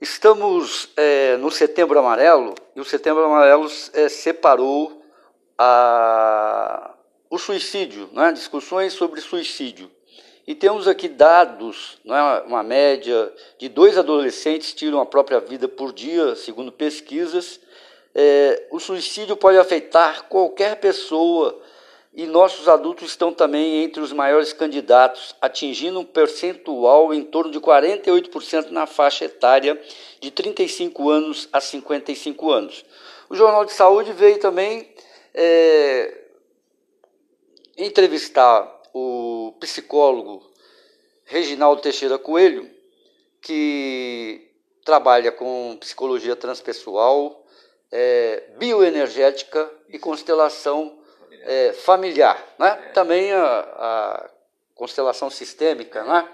Estamos é, no Setembro Amarelo e o Setembro Amarelo é, separou a, o suicídio, né? discussões sobre suicídio. E temos aqui dados, né? uma média de dois adolescentes tiram a própria vida por dia, segundo pesquisas. É, o suicídio pode afetar qualquer pessoa e nossos adultos estão também entre os maiores candidatos, atingindo um percentual em torno de 48% na faixa etária de 35 anos a 55 anos. O Jornal de Saúde veio também é, entrevistar o psicólogo Reginaldo Teixeira Coelho, que trabalha com psicologia transpessoal, é, bioenergética e constelação é, familiar, né? também a, a, constelação sistêmica. Né?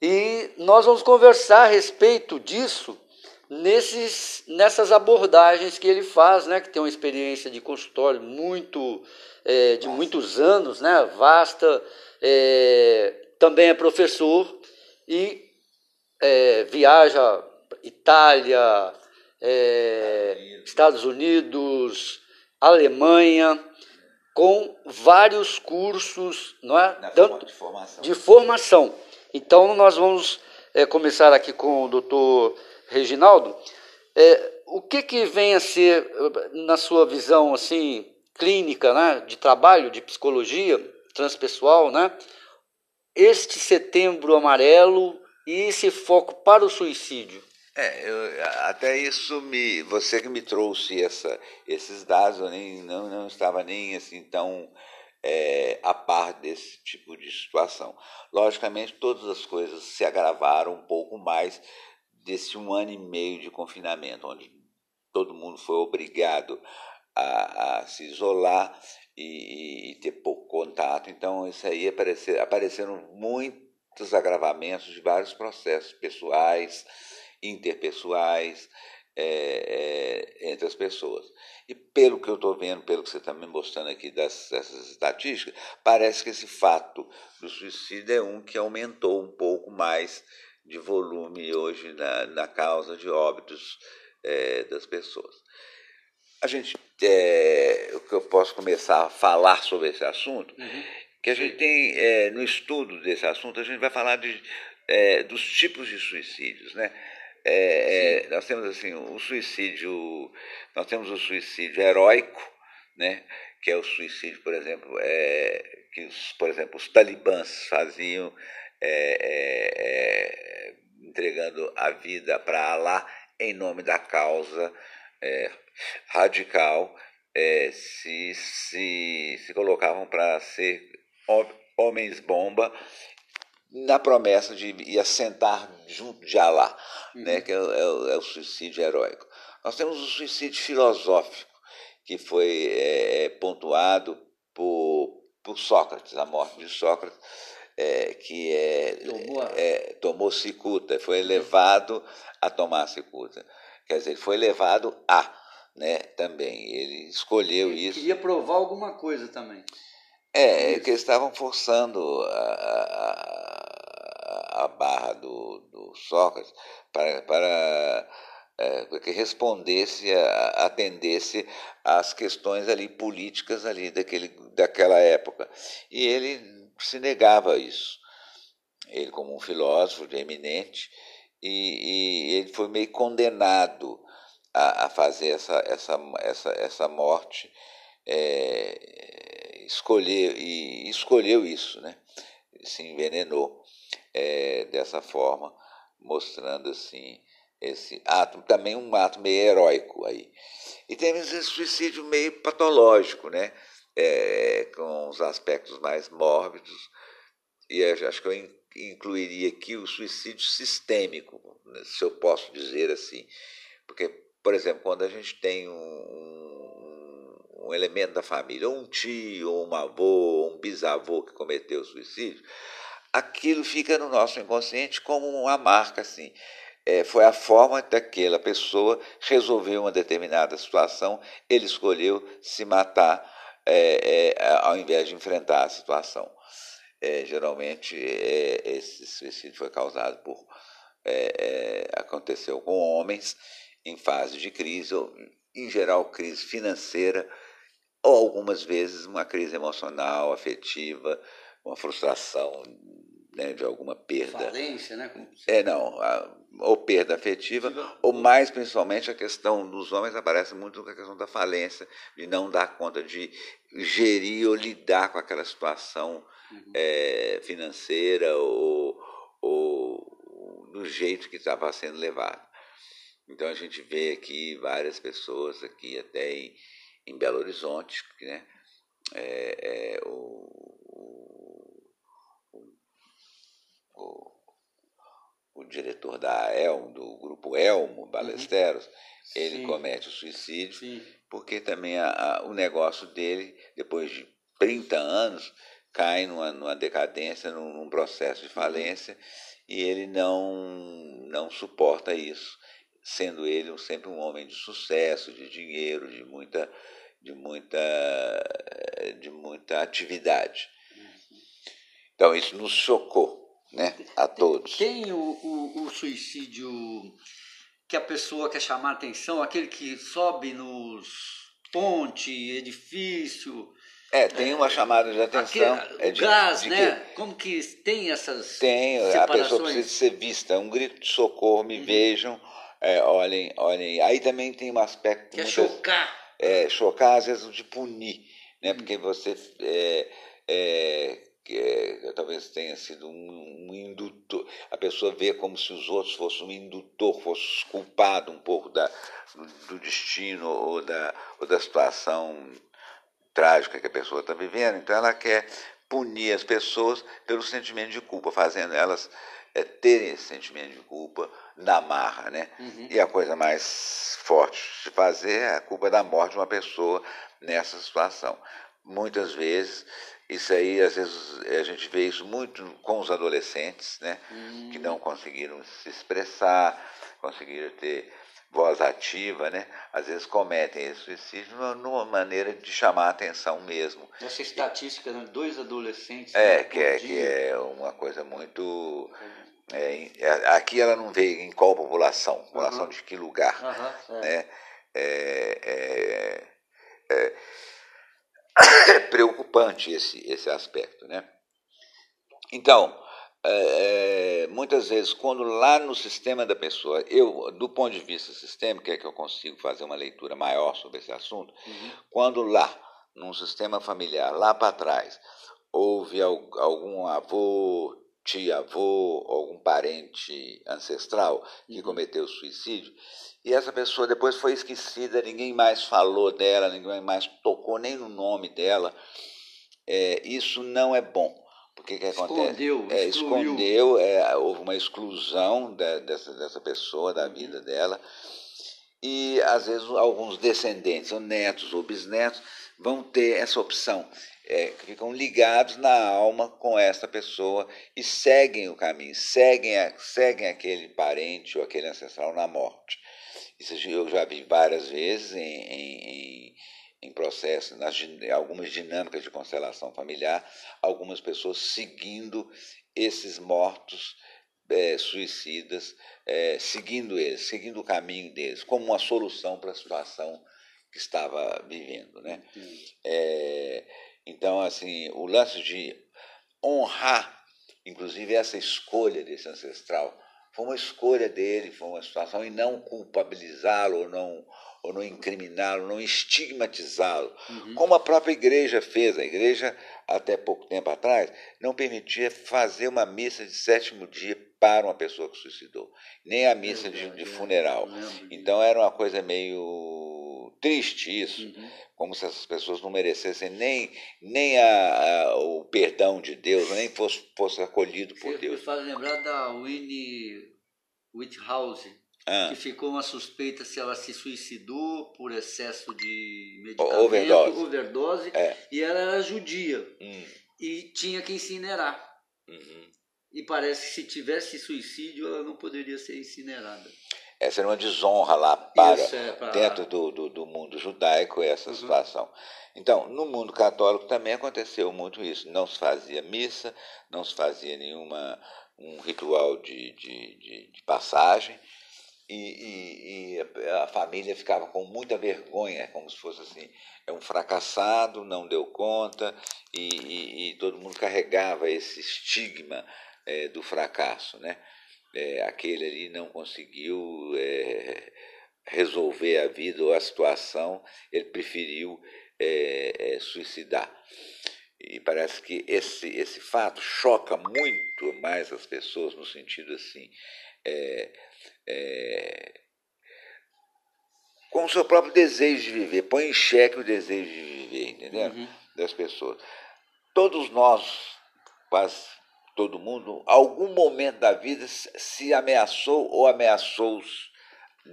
E nós vamos conversar a respeito disso nesses, nessas abordagens que ele faz, né? que tem uma experiência de consultório muito é, de muitos anos, né? vasta, é, também é professor e é, viaja Itália, é, Estados Unidos, Alemanha, com vários cursos, não é? Tanto de formação. de formação. Então nós vamos é, começar aqui com o doutor Reginaldo. É, o que, que vem a ser, na sua visão assim clínica, né, de trabalho, de psicologia transpessoal, né, este setembro amarelo e esse foco para o suicídio? É, eu, até isso me, você que me trouxe essa, esses dados, eu nem, não, não estava nem assim tão é, a par desse tipo de situação. Logicamente, todas as coisas se agravaram um pouco mais desse um ano e meio de confinamento, onde todo mundo foi obrigado a, a se isolar e, e, ter pouco contato. Então, isso aí aparecer, apareceram muitos agravamentos de vários processos pessoais, interpessoais é, é, entre as pessoas. E pelo que eu estou vendo, pelo que você está me mostrando aqui das, dessas estatísticas, parece que esse fato do suicídio é um que aumentou um pouco mais de volume hoje na, na causa de óbitos é, das pessoas. A gente, é, o que eu posso começar a falar sobre esse assunto, uhum. que a gente tem é, no estudo desse assunto, a gente vai falar de, é, dos tipos de suicídios, né? É, é, nós temos assim o suicídio, nós temos o suicídio heróico, né? Que é o suicídio, por exemplo, é, que os, por exemplo os talibãs faziam é, entregando a vida para Allah em nome da causa radical, se, se, se colocavam para ser homens bomba na promessa de ir assentar junto de Alá, uhum. né, que é, é, é, o suicídio heróico. Nós temos o suicídio filosófico, que foi é, pontuado por, por Sócrates, a morte de Sócrates, é, que é, tomou, é, tomou cicuta, foi uhum. levado a tomar cicuta. Quer dizer, foi levado a, né, também. Ele escolheu ele isso. Queria provar alguma coisa também. É, é que eles estavam forçando a, a, a barra do, do Sócrates para, para é, que respondesse, atendesse às questões ali políticas ali daquele, daquela época. E ele se negava a isso. Ele, como um filósofo eminente, e, e ele foi meio condenado a, a fazer essa, essa, essa, essa morte. É, escolher e escolheu isso, né? Se envenenou é, dessa forma, mostrando assim esse ato, também um ato meio heróico aí. E temos esse suicídio meio patológico, né? É, com os aspectos mais mórbidos, e acho que eu incluiria aqui o suicídio sistêmico, se eu posso dizer assim. Porque, por exemplo, quando a gente tem um, um elemento da família, ou um tio, ou um avô, ou um bisavô que cometeu suicídio, aquilo fica no nosso inconsciente como uma marca assim. É, foi a forma daquela pessoa resolver uma determinada situação, ele escolheu se matar é, é, ao invés de enfrentar a situação. É, geralmente, é, esse suicídio foi causado por é, aconteceu com homens em fase de crise, ou, em geral crise financeira, ou algumas vezes uma crise emocional, afetiva, uma frustração né, de alguma perda. Falência, né? É, não, a, ou perda afetiva, ou mais principalmente a questão dos homens aparece muito com a questão da falência, de não dar conta de gerir ou lidar com aquela situação uhum. é, financeira ou, ou do jeito que estava sendo levado. Então a gente vê aqui várias pessoas aqui até em, em Belo Horizonte, né? É, é, o, o, diretor da El, do grupo Elmo Balesteros, uhum. ele Sim. comete o suicídio, Sim. porque também a, a, o negócio dele, depois de 30 anos, cai numa, numa decadência, num, num, processo de falência, e ele não, não suporta isso, sendo ele sempre um homem de sucesso, de dinheiro, de muita, de muita, de muita atividade. Então isso nos chocou né, a todos. Tem o, o, o suicídio que a pessoa quer chamar atenção, aquele que sobe nos ponte, edifício, é, tem uma chamada de atenção. Aquele, é de, gás, de né? Que... Como que tem essas Tem, separações? a pessoa precisa ser vista. Um grito de socorro, me uhum. vejam, é, olhem, olhem. Aí também tem um aspecto... Que é chocar. É, chocar, às vezes, de punir, né? Uhum. Porque você... É, é, é, talvez tenha sido um, um, indutor. A pessoa vê como se os outros fossem um indutor, fosse culpado um pouco da, do, do destino ou da, ou da situação trágica que a pessoa está vivendo, então ela quer punir as pessoas pelo sentimento de culpa, fazendo elas é, terem esse sentimento de culpa na marra, né? Uhum. E a coisa mais forte de fazer é a culpa da morte de uma pessoa nessa situação. Muitas vezes, isso aí, às vezes, a gente vê isso muito com os adolescentes, né? Uhum. Que não conseguiram se expressar, conseguiram ter voz ativa, né, às vezes cometem esse suicídio numa maneira de chamar a atenção mesmo. Essa estatística, né, dois adolescentes. É, né, que, é que é uma coisa muito. É, aqui ela não vê em qual população, população uhum. de que lugar. Uhum, é. Né? É, é, é, é preocupante esse, esse aspecto. Né? Então, é, é, muitas vezes, quando lá no sistema da pessoa, eu, do ponto de vista sistêmico, é que eu consigo fazer uma leitura maior sobre esse assunto, uhum. quando lá, num sistema familiar, lá para trás, houve algum avô, tia-avô, algum parente ancestral que uhum. cometeu suicídio, e essa pessoa depois foi esquecida, ninguém mais falou dela, ninguém mais tocou nem no nome dela, é, isso não é bom o que, acontece? Escondeu, é, escondeu é, houve uma exclusão da, dessa, dessa pessoa, da vida dela. E, às vezes, alguns descendentes, ou netos ou bisnetos, vão ter essa opção. É, ficam ligados na alma com essa pessoa e seguem o caminho, seguem, a, seguem aquele parente ou aquele ancestral na morte. Isso eu já vi várias vezes em, em, em processos, nas algumas dinâmicas de constelação familiar, algumas pessoas seguindo esses mortos é, suicidas, é, seguindo eles, seguindo o caminho deles, como uma solução para a situação que estava vivendo. Né? É, então, assim, o lance de honrar, inclusive essa escolha desse ancestral, foi uma escolha dele, foi uma situação, e não culpabilizá-lo ou não ou não incriminá-lo, não estigmatizá-lo, uhum. como a própria igreja fez. A igreja, até pouco tempo atrás, não permitia fazer uma missa de sétimo dia para uma pessoa que suicidou, nem a missa de, de funeral. Então era uma coisa meio triste isso, uhum. como se essas pessoas não merecessem nem, nem a, a, o perdão de Deus, nem fosse, fosse acolhido por Você Deus. Me faz lembrar da Winnie Whithouse, ah. que ficou uma suspeita se ela se suicidou por excesso de medicamento, overdose, overdose é. e ela era judia hum. e tinha que incinerar. Uhum. E parece que se tivesse suicídio, ela não poderia ser incinerada. Essa era uma desonra lá para, é, para... dentro do, do, do, mundo judaico essa uhum. situação. Então, no mundo católico também aconteceu muito isso. Não se fazia missa, não se fazia nenhuma um ritual de, de, de, de passagem, e, e, e, a família ficava com muita vergonha, como se fosse assim, é um fracassado, não deu conta, e, e todo mundo carregava esse estigma é, do fracasso, né? É, aquele ali não conseguiu é, resolver a vida ou a situação, ele preferiu é, é, suicidar. E parece que esse, esse fato choca muito mais as pessoas no sentido assim, é, é, com o seu próprio desejo de viver, põe em xeque o desejo de viver, entendeu? Uhum. Das pessoas. Todos nós, quase todo mundo, algum momento da vida se ameaçou ou ameaçou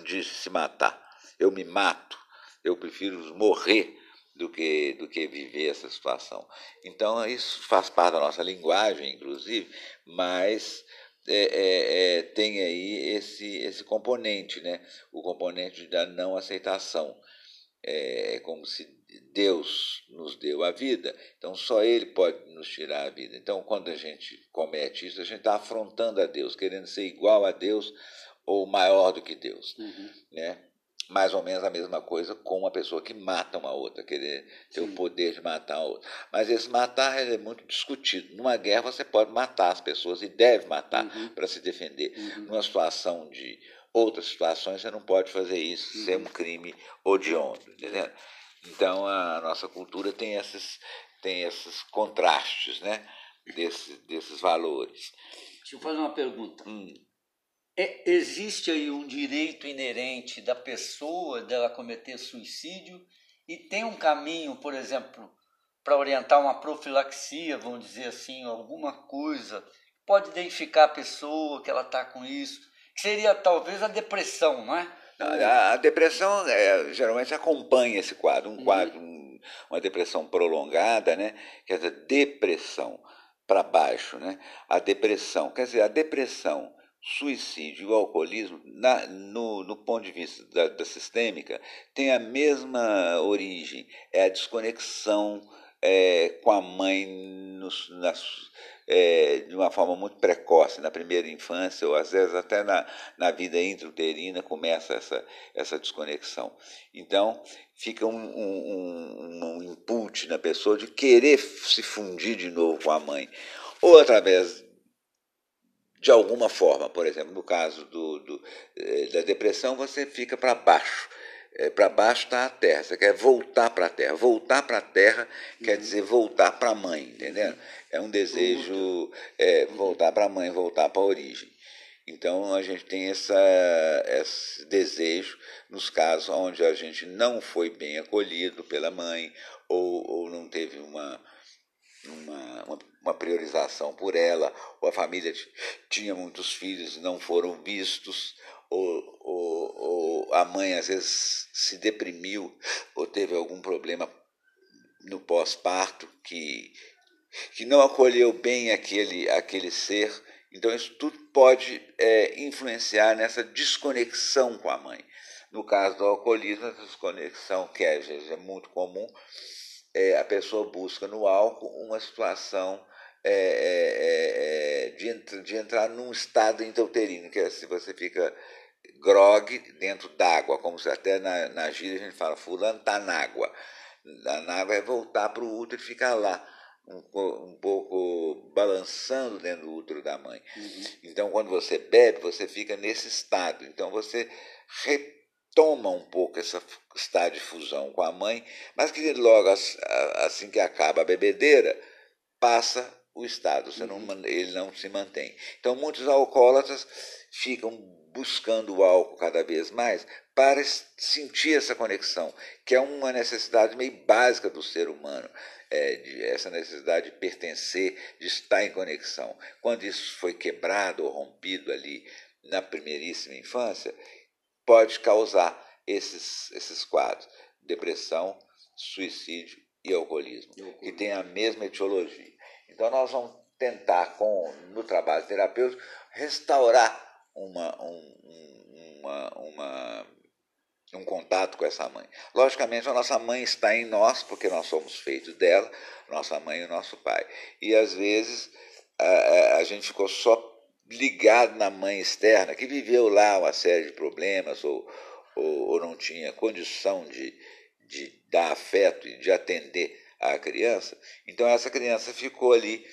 de se matar. Eu me mato, eu prefiro morrer do que, do que viver essa situação. Então, isso faz parte da nossa linguagem, inclusive, mas é, é, é, tem aí esse, esse componente, né? o componente da não aceitação. É, é como se Deus nos deu a vida, então só Ele pode nos tirar a vida. Então, quando a gente comete isso, a gente está afrontando a Deus, querendo ser igual a Deus ou maior do que Deus. Uhum. Né? mais ou menos a mesma coisa com uma pessoa que mata uma outra, querer ter Sim. o poder de matar a outra. Mas esse matar é muito discutido. Numa guerra você pode matar as pessoas e deve matar uhum. para se defender. Uhum. Numa situação de outras situações você não pode fazer isso, uhum. ser um crime odioso, entendeu? Então a nossa cultura tem esses tem esses contrastes, né? Desse, desses valores. Deixa eu fazer uma pergunta. Hum. É, existe aí um direito inerente da pessoa dela cometer suicídio e tem um caminho, por exemplo, para orientar uma profilaxia, vamos dizer assim, alguma coisa pode identificar a pessoa que ela está com isso, que seria talvez a depressão, não é? A, a depressão é, geralmente acompanha esse quadro, um uhum. quadro, um, uma depressão prolongada, né? Quer dizer, depressão para baixo, né? A depressão, quer dizer, a depressão suicídio e o alcoolismo, na, no, no ponto de vista da, da sistêmica, tem a mesma origem, é a desconexão é, com a mãe nos, nas, é, de uma forma muito precoce, na primeira infância, ou às vezes até na, na vida intrauterina começa essa, essa desconexão. Então, fica um, um, um, um input na pessoa de querer se fundir de novo com a mãe. Ou através de alguma forma. Por exemplo, no caso do, do eh, da depressão, você fica para baixo. É, para baixo está a terra. Você quer voltar para a terra. Voltar para a terra uhum. quer dizer voltar para a mãe, entendeu? É um desejo é, voltar para a mãe, voltar para a origem. Então a gente tem essa, esse desejo nos casos onde a gente não foi bem acolhido pela mãe ou, ou não teve uma, uma, uma, uma, priorização por ela, ou a família tinha muitos filhos e não foram vistos, ou, ou, ou a mãe às vezes se deprimiu ou teve algum problema no pós-parto que, que não acolheu bem aquele, aquele ser. Então, isso tudo pode é, influenciar nessa desconexão com a mãe. No caso do alcoolismo, essa desconexão, que é, é muito comum, é, a pessoa busca no álcool uma situação é, é, é de, de, entrar num estado intrauterino, que é se você fica grog dentro d'água, como se até na, na gíria a gente fala, fulano está na água. Na água é voltar para o útero e ficar lá, um, um, pouco balançando dentro do útero da mãe. Uhum. Então, quando você bebe, você fica nesse estado. Então, você toma um pouco essa estado de fusão com a mãe, mas que logo assim que acaba a bebedeira, passa o estado, você não, uhum. ele não se mantém. Então, muitos alcoólatras ficam buscando o álcool cada vez mais para sentir essa conexão, que é uma necessidade meio básica do ser humano, é, de, essa necessidade de pertencer, de estar em conexão. Quando isso foi quebrado ou rompido ali na primeiríssima infância, pode causar esses, esses quadros: depressão, suicídio e alcoolismo, que tem a mesma etiologia. Então, nós vamos tentar, com, no trabalho terapêutico, restaurar uma, um, uma, uma, um contato com essa mãe. Logicamente, a nossa mãe está em nós, porque nós somos feitos dela, nossa mãe e nosso pai. E às vezes a, a gente ficou só ligado na mãe externa, que viveu lá uma série de problemas ou, ou, ou não tinha condição de, de dar afeto e de atender a criança, então essa criança ficou ali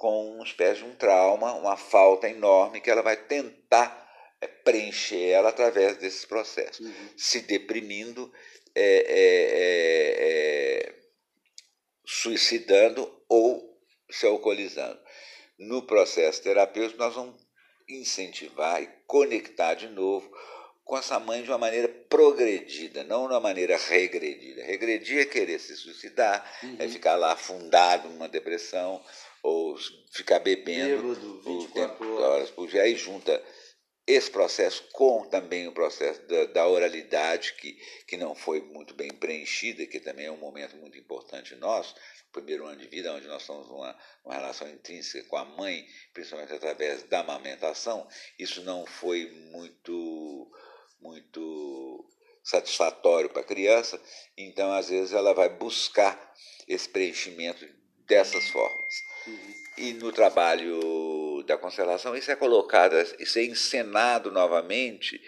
com uma espécie de um trauma, uma falta enorme que ela vai tentar é, preencher ela através desses processos, uhum. se deprimindo, é, é, é, é suicidando ou se alcoolizando. No processo terapêutico, nós vamos incentivar e conectar de novo com essa mãe de uma maneira progredida, não de uma maneira regredida. Regredir é querer se suicidar, é uhum. é ficar lá afundado numa depressão, ou ficar bebendo Bêbado, 24 horas por dia. Aí junta esse processo com também o processo da, da, oralidade, que, que não foi muito bem preenchida, que também é um momento muito importante nosso, primeiro ano de vida, onde nós temos uma, uma relação intrínseca com a mãe, principalmente através da amamentação, isso não foi muito muito satisfatório para a criança, então às vezes ela vai buscar esse preenchimento dessas formas. Uhum. E no trabalho da constelação isso é colocado, isso é encenado novamente,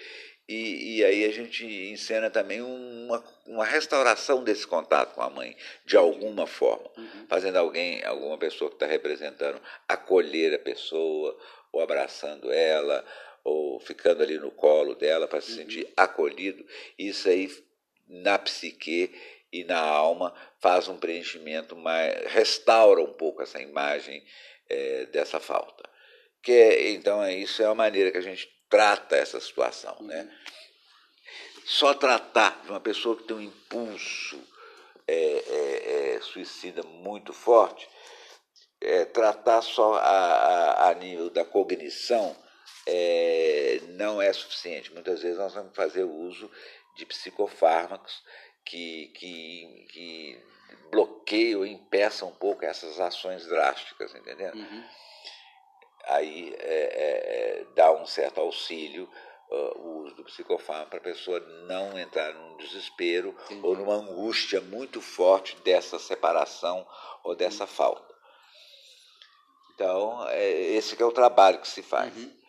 e, e aí a gente encena também uma, uma restauração desse contato com a mãe, de alguma forma, uhum. fazendo alguém, alguma pessoa que está representando, acolher a pessoa, ou abraçando ela, ou ficando ali no colo dela para se uhum. sentir acolhido, isso aí na psique e na alma faz um preenchimento mais restaura um pouco essa imagem é, dessa falta que é, então é isso é a maneira que a gente trata essa situação né? uhum. né só tratar de uma pessoa que tem um impulso é suicida muito forte é, tratar só a, a, a nível da cognição é, não é suficiente. Muitas vezes nós vamos fazer uso de psicofármacos que, que, que bloqueiam, impeçam um pouco essas ações drásticas, entendeu? Uhum. Aí é, é, dá um certo auxílio uh, o uso do psicofármaco para a pessoa não entrar num desespero ou numa angústia muito forte dessa separação ou dessa uhum. falta. Então, é, esse é o trabalho que se faz. Uhum.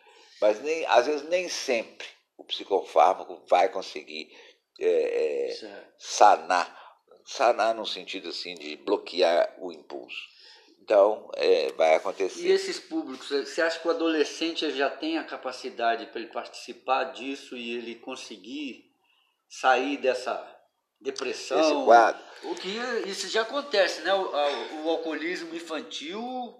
Mas nem, às vezes nem sempre o psicofármaco vai conseguir é, é, sanar, sanar no sentido assim de bloquear o impulso. Então, é, vai acontecer. E esses públicos, você acha que o adolescente já tem a capacidade para ele participar disso e ele conseguir sair dessa depressão? Esse quadro. O que isso já acontece, né? O, o alcoolismo infantil,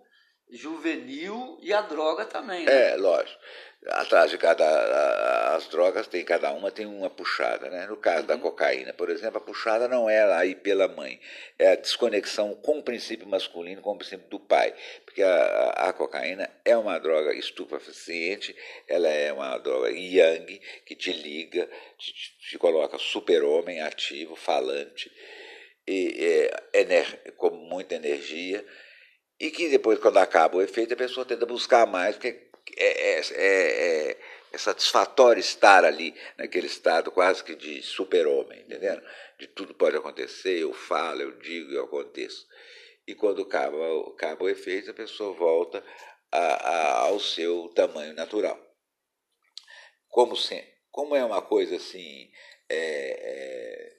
juvenil e a droga também. Né? É, lógico atrás de cada as drogas tem cada uma tem uma puxada né no caso uhum. da cocaína por exemplo a puxada não é aí pela mãe é a desconexão com o princípio masculino com o princípio do pai porque a, a cocaína é uma droga estupefaciente ela é uma droga yang que te liga te, te coloca super homem ativo falante e é, ener, com muita energia e que depois quando acaba o efeito a pessoa tenta buscar mais porque é, é, é, é, é satisfatório estar ali, naquele estado quase que de super-homem, entendendo? De tudo pode acontecer, eu falo, eu digo, eu aconteço. E quando acaba, acaba o efeito, a pessoa volta a, a, ao seu tamanho natural. Como, se, como é uma coisa assim é, é,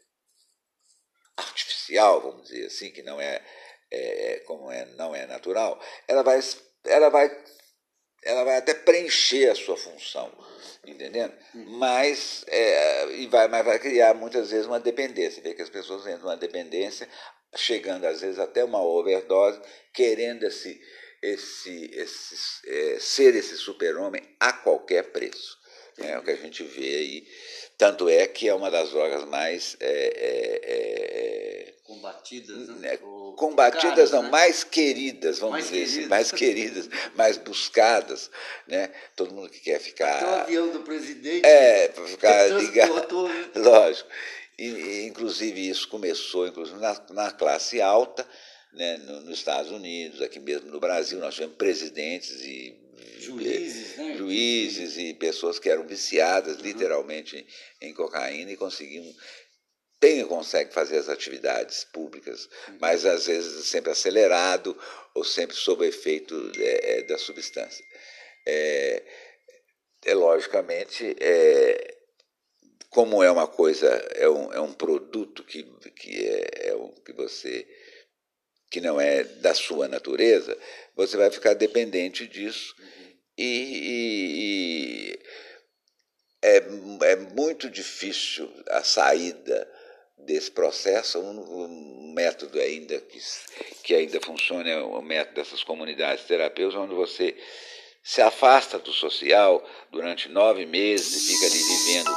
artificial, vamos dizer assim, que não é, é, como é, não é natural, ela vai, ela vai ela vai até preencher a sua função, entendendo? Uhum. Mas, é, e vai, mas vai criar muitas vezes uma dependência. Vê que as pessoas entram numa dependência, chegando às vezes até uma overdose, querendo esse, esse, esse é, ser esse super-homem a qualquer preço. É o que a gente vê aí. Tanto é que é uma das drogas mais é, é, é combatidas, né? né combatidas não, né? mais queridas, vamos mais dizer assim, queridas. assim, mais queridas, mais buscadas, né? Todo mundo que quer ficar. Até o avião do presidente. É, para ficar ligado. Né? Lógico. E, inclusive isso começou inclusive na, na classe alta, né, nos Estados Unidos, aqui mesmo no Brasil, nós tivemos presidentes e juízes, né? juízes e pessoas que eram viciadas uhum. literalmente em cocaína e conseguiam tem consegue fazer as atividades públicas, uhum. mas às vezes sempre acelerado ou sempre sob efeito é, é, da substância. é, é logicamente, é, como é uma coisa, é um, é um produto que, que, é, é um, que você que não é da sua natureza, você vai ficar dependente disso uhum. E, e é, é muito difícil a saída desse processo. Um, um método ainda que, que ainda funciona é o método dessas comunidades terapêuticas, onde você se afasta do social durante nove meses e fica ali vivendo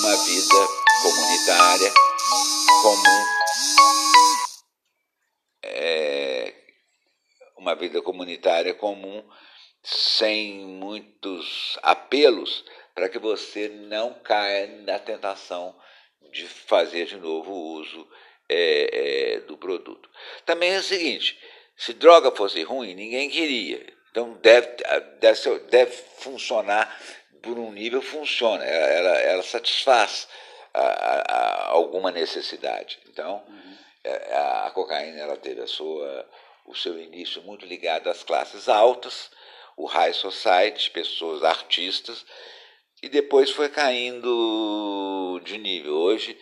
uma vida comunitária comum. É, uma vida comunitária comum, sem muitos apelos para que você não caia na tentação de fazer de novo o uso é, é, do produto. Também é o seguinte: se droga fosse ruim, ninguém queria. Então deve, deve, deve funcionar por um nível, funciona, ela, ela satisfaz a, a, alguma necessidade. Então, uhum. É, a, a cocaína ela teve a sua, o seu início muito ligado às classes altas, o high society, pessoas artistas, e depois foi caindo de nível. Hoje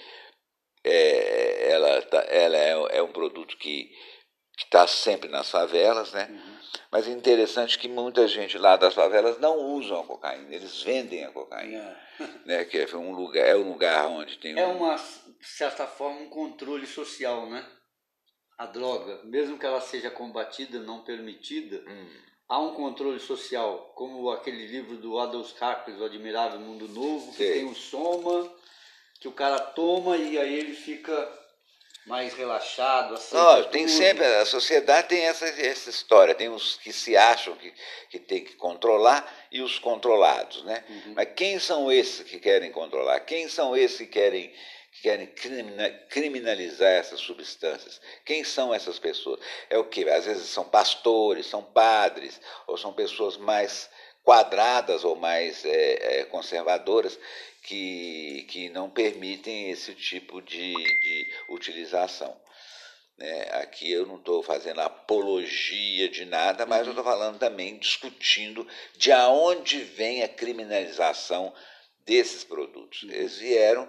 é, ela, tá, ela é, é, um produto que está sempre nas favelas, né? Uhum. Mas é interessante que muita gente lá das favelas não usam a cocaína, eles vendem a cocaína, é. né? Que é um lugar, é um lugar onde tem é um... uma de certa forma um controle social, né? A droga, mesmo que ela seja combatida, não permitida, hum há um controle social, como aquele livro do Adolf Harpers, O Admirável Mundo Novo, que Sim. tem o soma, que o cara toma e aí ele fica mais relaxado. Não, tem sempre, a sociedade tem essa, essa história, tem os que se acham que, que tem que controlar e os controlados, né? Uhum. Mas quem são esses que querem controlar? Quem são esses que querem que querem criminalizar essas substâncias. Quem são essas pessoas? É o que? Às vezes são pastores, são padres, ou são pessoas mais quadradas ou mais é, é, conservadoras que, que não permitem esse tipo de, de utilização. Né? Aqui eu não estou fazendo apologia de nada, mas eu estou falando também, discutindo de onde vem a criminalização desses produtos. Eles vieram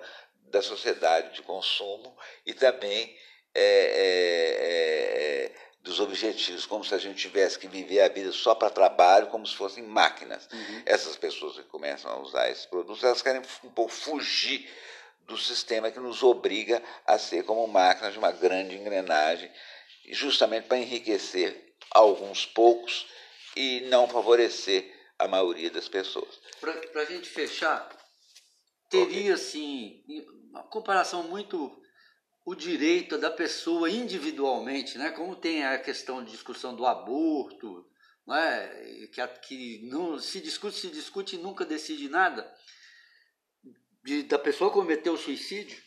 da sociedade de consumo e também é, é, é, dos objetivos, como se a gente tivesse que viver a vida só para trabalho, como se fossem máquinas. Uhum. Essas pessoas que começam a usar esses produtos, elas querem um pouco fugir do sistema que nos obriga a ser como máquinas de uma grande engrenagem, justamente para enriquecer alguns poucos e não favorecer a maioria das pessoas. Para a gente fechar, teria, assim, uma comparação muito o direito da pessoa individualmente, né? Como tem a questão de discussão do aborto, né? Que, que não se discute, se discute e nunca decide nada. De, da pessoa cometer o suicídio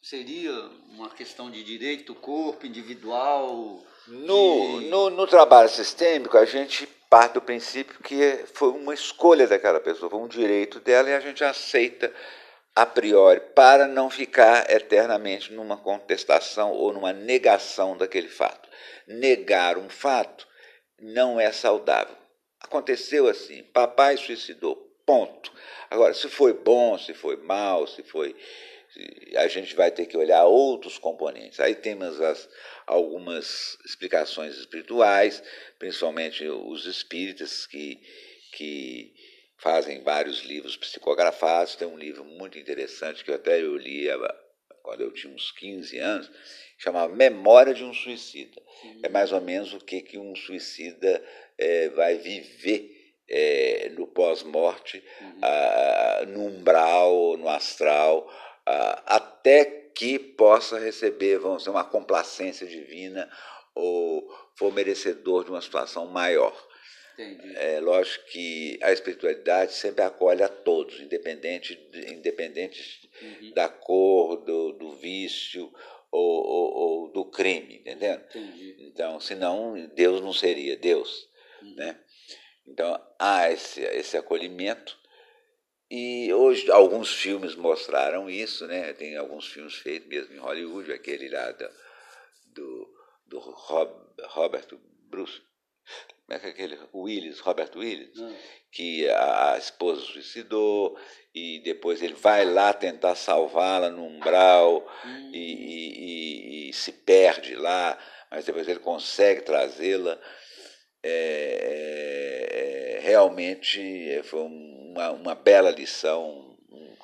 seria uma questão de direito, corpo individual. No, de... no, no trabalho sistêmico, a gente parte do princípio que foi uma escolha daquela pessoa, foi um direito dela e a gente aceita a priori, para não ficar eternamente numa contestação ou numa negação daquele fato. Negar um fato não é saudável. Aconteceu assim, papai suicidou, ponto. Agora, se foi bom, se foi mal, se foi. A gente vai ter que olhar outros componentes. Aí temos as, algumas explicações espirituais, principalmente os espíritas que, que fazem vários livros psicografados. Tem um livro muito interessante que eu até eu li quando eu tinha uns 15 anos, chamava Memória de um Suicida. Uhum. É mais ou menos o que, que um suicida é, vai viver é, no pós-morte, uhum. no umbral, no astral, até que possa receber, vamos dizer, uma complacência divina ou for merecedor de uma situação maior. Entendi. É lógico que a espiritualidade sempre acolhe a todos, independente, independente uhum. da cor, do, do vício ou, ou, ou, do crime, entendendo? Entendi. Então, senão Deus não seria Deus, uhum. né? Então, há esse, esse acolhimento e hoje alguns filmes mostraram isso, né? Tem alguns filmes feitos mesmo em Hollywood, aquele lá do, do, do Rob, Robert Bruce, como é que é aquele Willis, Robert Willis, hum. que a, a, esposa suicidou e depois ele vai lá tentar salvá-la no umbral hum. e, e, e, e, se perde lá, mas depois ele consegue trazê-la. É, é, realmente foi uma, uma bela lição, um,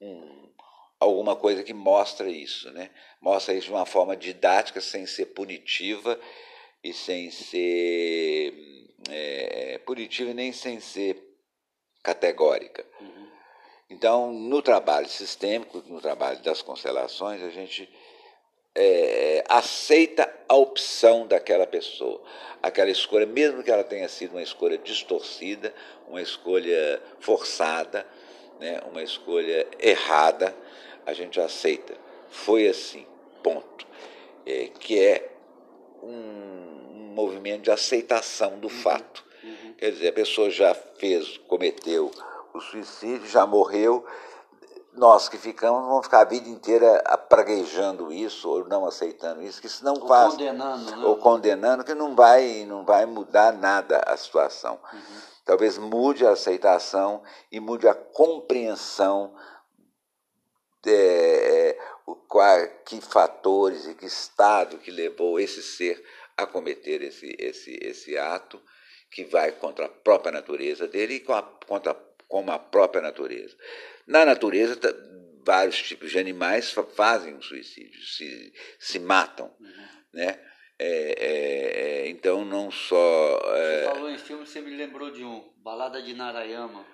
um, alguma coisa que mostra isso, né? Mostra isso de uma forma didática, sem ser punitiva e sem ser é, punitiva nem sem ser categórica. Uhum. Então, no trabalho sistêmico, no trabalho das constelações, a gente é, aceita a opção daquela pessoa, aquela escolha, mesmo que ela tenha sido uma escolha distorcida, uma escolha forçada, né, uma escolha errada, a gente aceita. Foi assim, ponto. É, que é um, um, movimento de aceitação do uhum. fato. Uhum. Quer dizer, a pessoa já fez, cometeu o suicídio, já morreu, nós que ficamos vamos ficar a vida inteira praguejando isso ou não aceitando isso, que isso não ou faz condenando, né? ou condenando que não vai não vai mudar nada a situação. Uhum. Talvez mude a aceitação e mude a compreensão de, é, que fatores e que estado que levou esse ser a cometer esse esse esse ato que vai contra a própria natureza dele e contra como a própria natureza. Na natureza, vários tipos de animais fazem o suicídio, se, se matam. Uhum. Né? É, é, é, então, não só. É... Você falou em filme, você me lembrou de um, Balada de Narayama,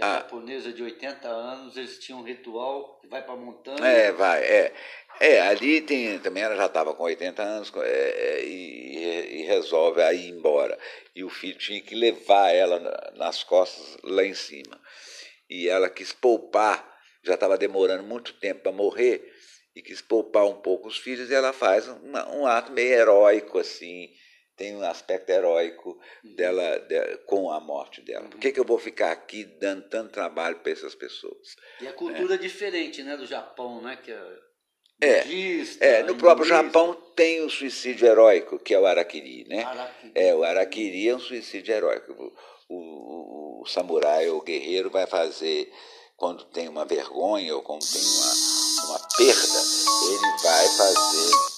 que é ah. japonesa de 80 anos, eles tinham um ritual que vai para a montanha. É, vai, é. É, ali tem, também ela já estava com 80 anos é, é, e, e, resolve aí ir embora. E o filho tinha que levar ela nas costas lá em cima e ela quis poupar, já estava demorando muito tempo para morrer, e quis poupar um pouco os filhos, e ela faz uma, um ato meio heróico, assim, tem um aspecto heróico uhum. dela, de, com a morte dela. Por que, que eu vou ficar aqui dando tanto trabalho para essas pessoas? E a cultura é diferente né, do Japão, né? Que é... É, budista, é, no próprio Japão tem o suicídio heróico, que é o Araquiri, né? Araquiri. É, o Araquiri é um suicídio heróico. O, o, o samurai ou o guerreiro vai fazer quando tem uma vergonha ou quando tem uma, uma perda, ele vai fazer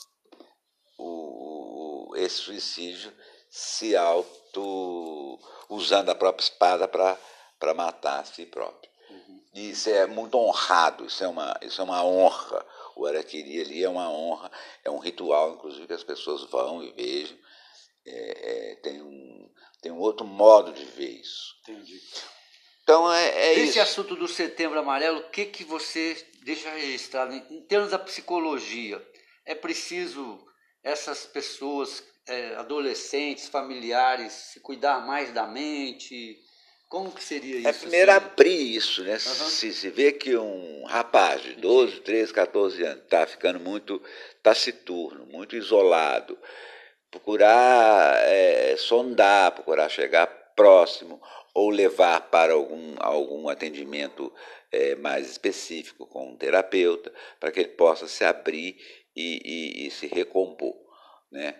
esse suicídio se auto usando a própria espada para matar a si próprio. Uhum. E isso é muito honrado, isso é uma, isso é uma honra. O Araquiri ali é uma honra, é um ritual, inclusive, que as pessoas vão e vejam. É, é, tem um, tem um outro modo de ver isso. Entendi. Então é, é Esse isso. assunto do setembro amarelo, o que, que você deixa registrado em termos da psicologia? É preciso essas pessoas, é, adolescentes, familiares, se cuidar mais da mente? Como que seria é isso? É primeiro assim? abrir isso, né? Uhum. Se, se vê que um rapaz de 12, 13, 14 anos está ficando muito taciturno, muito isolado, procurar é, sondar, procurar chegar próximo ou levar para algum, algum atendimento é, mais específico com um terapeuta, para que ele possa se abrir e, e, e se recompor. Né?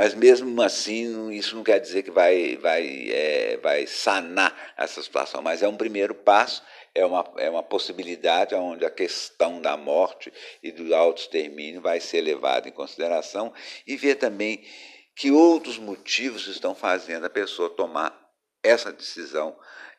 Mas mesmo assim, isso não quer dizer que vai, vai, é, vai sanar essa situação, mas é um primeiro passo é uma, é uma possibilidade onde a questão da morte e do autoextermínio vai ser levada em consideração e ver também que outros motivos estão fazendo a pessoa tomar essa decisão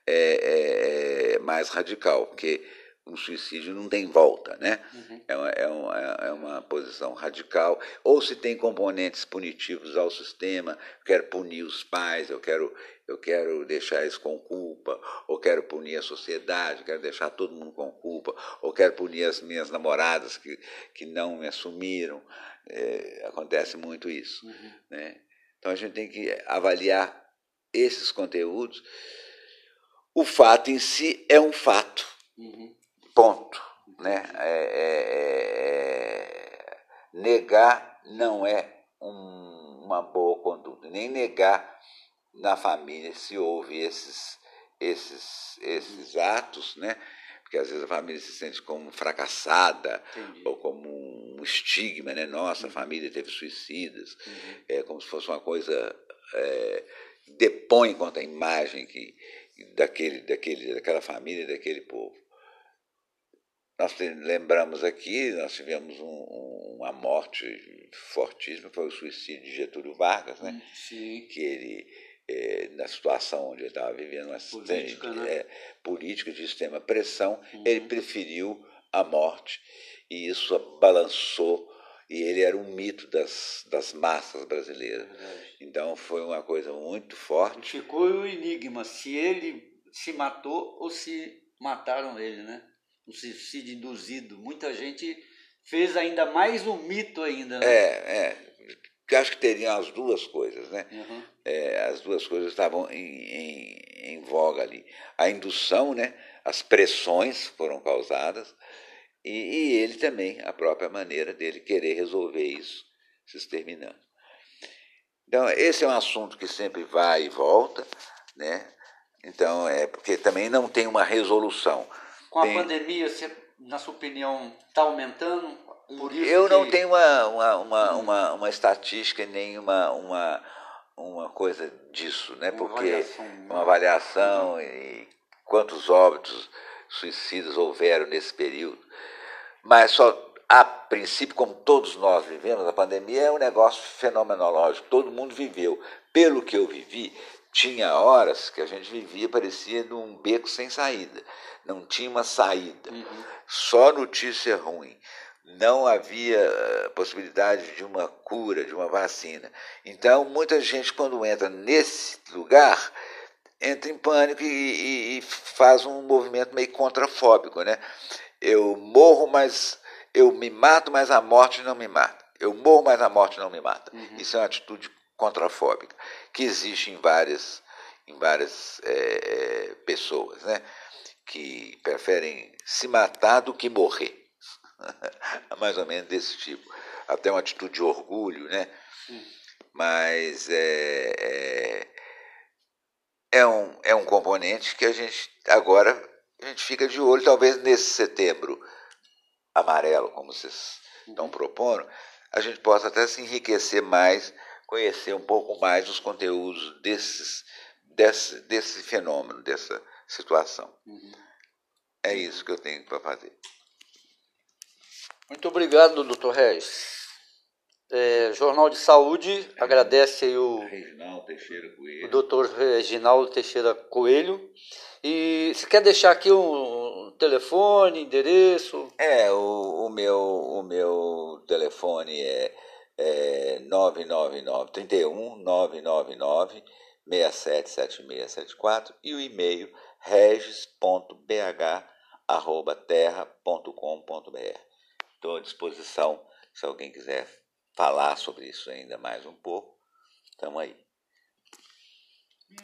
é, é, mais radical, porque um suicídio não tem volta, né? Uhum. É, uma, é, uma, é uma posição radical. Ou se tem componentes punitivos ao sistema, eu quero punir os pais, eu quero, eu quero deixar eles com culpa, ou quero punir a sociedade, quero deixar todo mundo com culpa, ou quero punir as minhas namoradas que, que não me assumiram. É, acontece muito isso. Uhum. Né? Então a gente tem que avaliar esses conteúdos. O fato em si é um fato. Uhum. Ponto. Né? É, é, é, negar não é um, uma boa conduta, nem negar na família se houve esses, esses, esses atos, né? porque às vezes a família se sente como fracassada Entendi. ou como um estigma, né? Nossa, a uhum. família teve suicidas, uhum. é como se fosse uma coisa é, depõe contra a imagem que, daquele, daquele, daquela família, daquele povo. Nós lembramos aqui, nós tivemos um, uma morte fortíssima, foi o suicídio de Getúlio Vargas, né? Sim. que ele, é, na situação onde ele estava vivendo, uma política, né? é, política de extrema pressão, uhum. ele preferiu a morte e isso balançou e ele era um mito das, das massas brasileiras. Então foi uma coisa muito forte. Ficou o enigma se ele se matou ou se mataram ele, né? Um suicídio induzido. Muita gente fez ainda mais um mito ainda. Né? É, é. Acho que teriam as duas coisas, né? Uhum. É, as duas coisas estavam em, em, em voga ali. A indução, né? As pressões foram causadas e, e ele também, a própria maneira dele querer resolver isso, se exterminando. Então, esse é um assunto que sempre vai e volta, né? Então, é porque também não tem uma resolução. Com tem... a pandemia, você, na sua opinião, está aumentando? Por isso Eu que... não tenho uma, uma, uma, hum. uma, uma estatística nem uma, uma, uma coisa disso, né? Porque uma avaliação, uma avaliação uhum. e quantos óbitos suicidas houveram nesse período. Mas só a princípio, como todos nós vivemos, a pandemia é um negócio fenomenológico, todo mundo viveu. Pelo que eu vivi, tinha horas que a gente vivia, parecia num beco sem saída, não tinha uma saída, uhum. só notícia ruim. Não havia eh, possibilidade de uma cura, de uma vacina. Então, muita gente, quando entra nesse lugar, entra em pânico e, e, e faz um movimento meio contrafóbico, né? Eu morro, mas eu me mato, mas a morte não me mata. Eu morro, mas a morte não me mata. Uhum. Isso é uma atitude contrafóbica que existe em várias, em várias é, pessoas, né? Que preferem se matar do que morrer. Mais ou menos desse tipo. Até uma atitude de orgulho, né? Uhum. Mas é, é, é, um, é um componente que a gente agora a gente fica de olho, talvez nesse setembro amarelo, como vocês estão uhum. propondo, a gente possa até se enriquecer mais, conhecer um pouco mais os conteúdos desses, desse, desse fenômeno, dessa situação. Uhum. É isso que eu tenho para fazer. Muito obrigado, doutor Regis. É, Jornal de Saúde agradece aí o, Reginaldo Teixeira Coelho. o doutor Reginaldo Teixeira Coelho. E você quer deixar aqui um telefone, endereço? É, o, o, meu, o meu telefone é, é 999 31 999 677674 e o e-mail regis.bh@terra.com.br. Estou à disposição se alguém quiser falar sobre isso ainda mais um pouco, estamos aí.